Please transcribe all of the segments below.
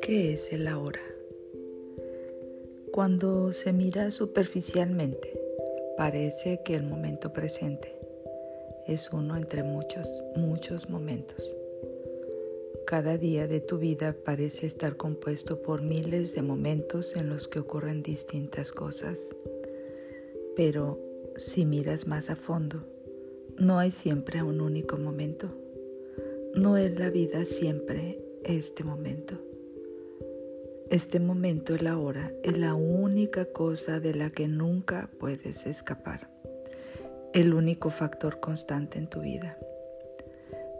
¿Qué es el ahora? Cuando se mira superficialmente, parece que el momento presente es uno entre muchos, muchos momentos. Cada día de tu vida parece estar compuesto por miles de momentos en los que ocurren distintas cosas. Pero si miras más a fondo, no hay siempre un único momento. No es la vida siempre este momento. Este momento, el ahora, es la única cosa de la que nunca puedes escapar. El único factor constante en tu vida.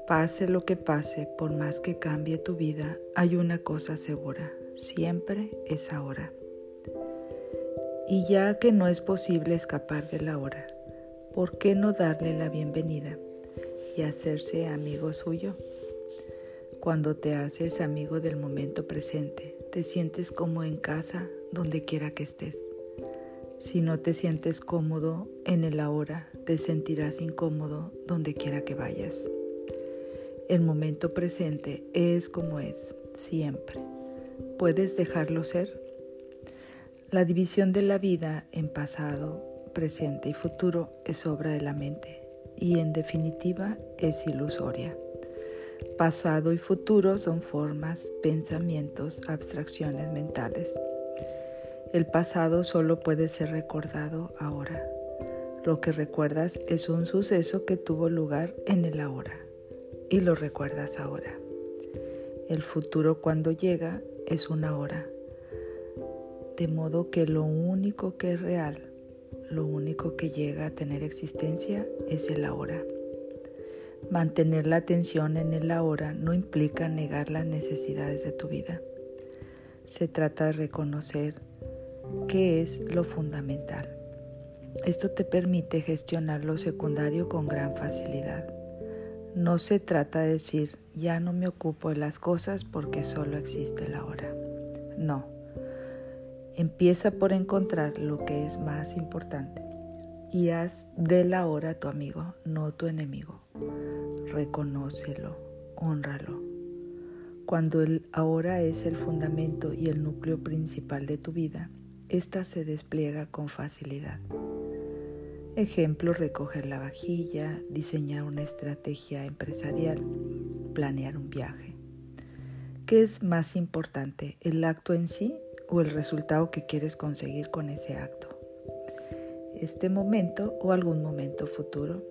Pase lo que pase, por más que cambie tu vida, hay una cosa segura, siempre es ahora. Y ya que no es posible escapar de la hora, ¿por qué no darle la bienvenida y hacerse amigo suyo? Cuando te haces amigo del momento presente, te sientes como en casa donde quiera que estés. Si no te sientes cómodo en el ahora, te sentirás incómodo donde quiera que vayas. El momento presente es como es, siempre. ¿Puedes dejarlo ser? La división de la vida en pasado, presente y futuro es obra de la mente y en definitiva es ilusoria. Pasado y futuro son formas, pensamientos, abstracciones mentales. El pasado solo puede ser recordado ahora. Lo que recuerdas es un suceso que tuvo lugar en el ahora y lo recuerdas ahora. El futuro cuando llega es una hora. De modo que lo único que es real, lo único que llega a tener existencia es el ahora. Mantener la atención en el ahora no implica negar las necesidades de tu vida. Se trata de reconocer qué es lo fundamental. Esto te permite gestionar lo secundario con gran facilidad. No se trata de decir, ya no me ocupo de las cosas porque solo existe la hora. No. Empieza por encontrar lo que es más importante y haz de la hora tu amigo, no tu enemigo. Reconócelo, honralo. Cuando el ahora es el fundamento y el núcleo principal de tu vida, ésta se despliega con facilidad. Ejemplo, recoger la vajilla, diseñar una estrategia empresarial, planear un viaje. ¿Qué es más importante, el acto en sí o el resultado que quieres conseguir con ese acto? ¿Este momento o algún momento futuro?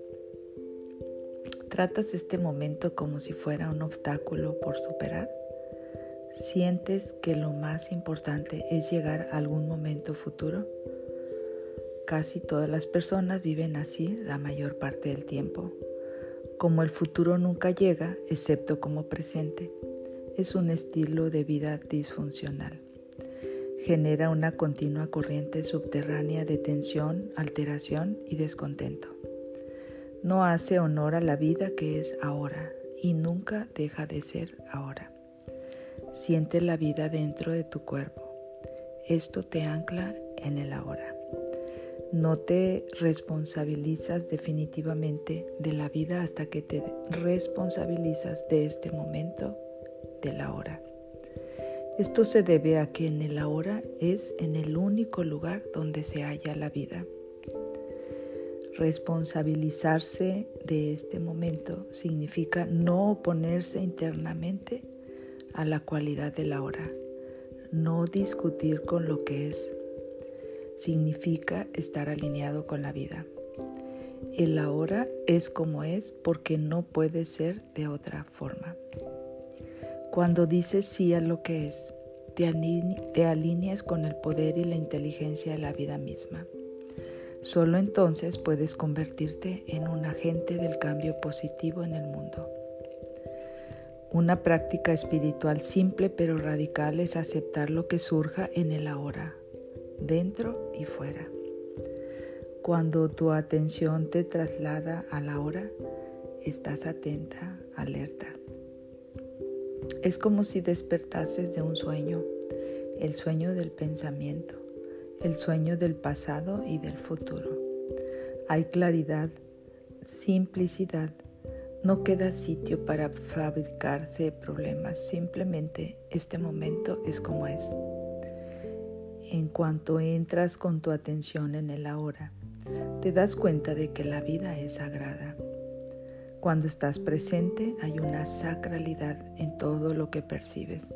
¿Tratas este momento como si fuera un obstáculo por superar? ¿Sientes que lo más importante es llegar a algún momento futuro? Casi todas las personas viven así la mayor parte del tiempo. Como el futuro nunca llega, excepto como presente, es un estilo de vida disfuncional. Genera una continua corriente subterránea de tensión, alteración y descontento. No hace honor a la vida que es ahora y nunca deja de ser ahora. Siente la vida dentro de tu cuerpo. Esto te ancla en el ahora. No te responsabilizas definitivamente de la vida hasta que te responsabilizas de este momento, de la hora. Esto se debe a que en el ahora es en el único lugar donde se halla la vida. Responsabilizarse de este momento significa no oponerse internamente a la cualidad de la hora, no discutir con lo que es, significa estar alineado con la vida. El ahora es como es porque no puede ser de otra forma. Cuando dices sí a lo que es, te, alineas con el poder y la inteligencia de la vida misma. Solo entonces puedes convertirte en un agente del cambio positivo en el mundo. Una práctica espiritual simple pero radical es aceptar lo que surja en el ahora, dentro y fuera. Cuando tu atención te traslada a la hora, estás atenta, alerta. Es como si despertases de un sueño, el sueño del pensamiento, el sueño del pasado y del futuro. Hay claridad, simplicidad, No queda sitio para fabricarse problemas, simplemente este momento es como es. En cuanto entras con tu atención en el ahora, te das cuenta de que la vida es sagrada. Cuando estás presente hay una sacralidad en todo lo que percibes.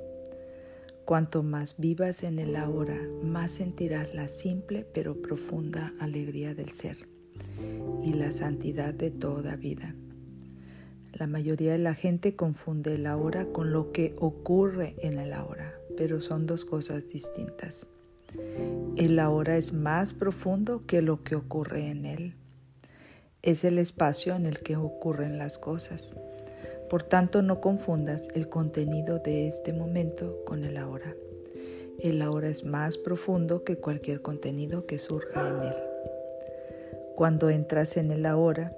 Cuanto más vivas en el ahora, más sentirás la simple pero profunda alegría del ser y la santidad de toda vida. La mayoría de la gente confunde el ahora con lo que ocurre en el ahora, pero son dos cosas distintas. El ahora es más profundo que lo que ocurre en él. Es el espacio en el que ocurren las cosas. Por tanto, no confundas el contenido de este momento con el ahora. El ahora es más profundo que cualquier contenido que surja en él. Cuando entras en el ahora,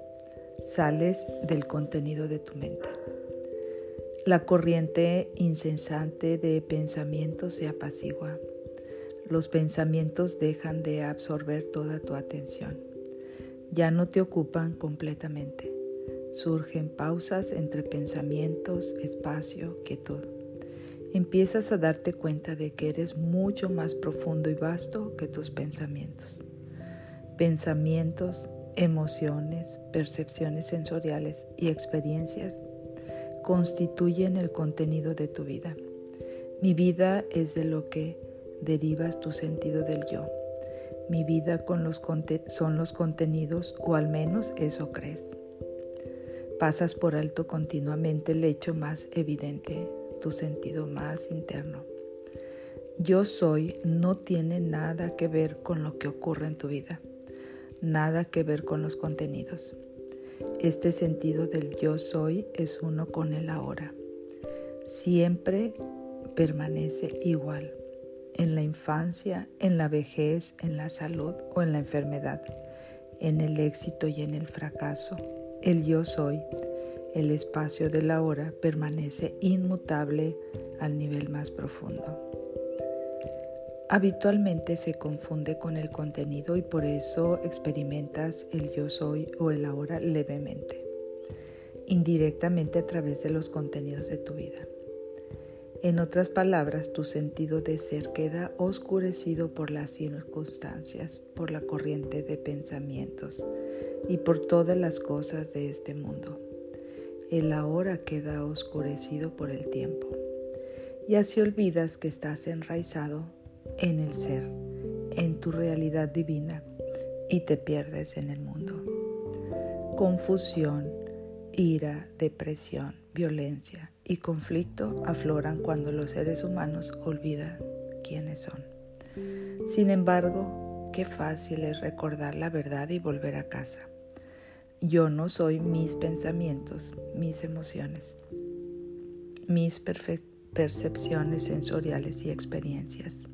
sales del contenido de tu mente. La corriente incesante de pensamientos se apacigua. Los pensamientos dejan de absorber toda tu atención. Ya no te ocupan completamente. Surgen pausas entre pensamientos, espacio, quietud. Empiezas a darte cuenta de que eres mucho más profundo y vasto que tus pensamientos. Pensamientos, emociones, percepciones sensoriales y experiencias constituyen el contenido de tu vida. Mi vida es de lo que derivas tu sentido del yo. Mi vida con los son los contenidos, o al menos eso crees. Pasas por alto continuamente el hecho más evidente, tu sentido más interno. Yo soy no tiene nada que ver con lo que ocurre en tu vida nada que ver con los contenidos. Este sentido del yo soy es uno con el ahora. Siempre permanece igual, en la infancia, en la vejez, en la salud o en la enfermedad, en el éxito y en el fracaso. El yo soy, el espacio del ahora, permanece inmutable al nivel más profundo. Habitualmente se confunde con el contenido y por eso experimentas el yo soy o el ahora levemente, indirectamente a través de los contenidos de tu vida. En otras palabras, tu sentido de ser queda oscurecido por las circunstancias, por la corriente de pensamientos y por todas las cosas de este mundo. El ahora queda oscurecido por el tiempo. Y así olvidas que estás enraizado en el ser, en tu realidad divina y te pierdes en el mundo. Confusión, ira, depresión, violencia y conflicto afloran cuando los seres humanos olvidan quiénes son. Sin embargo, qué fácil es recordar la verdad y volver a casa. Yo no soy mis pensamientos, mis emociones, mis percepciones sensoriales y experiencias.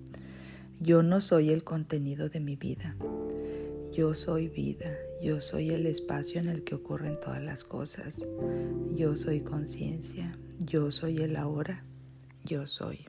Yo no soy el contenido de mi vida. Yo soy vida. Yo soy el espacio en el que ocurren todas las cosas. Yo soy conciencia. Yo soy el ahora. Yo soy.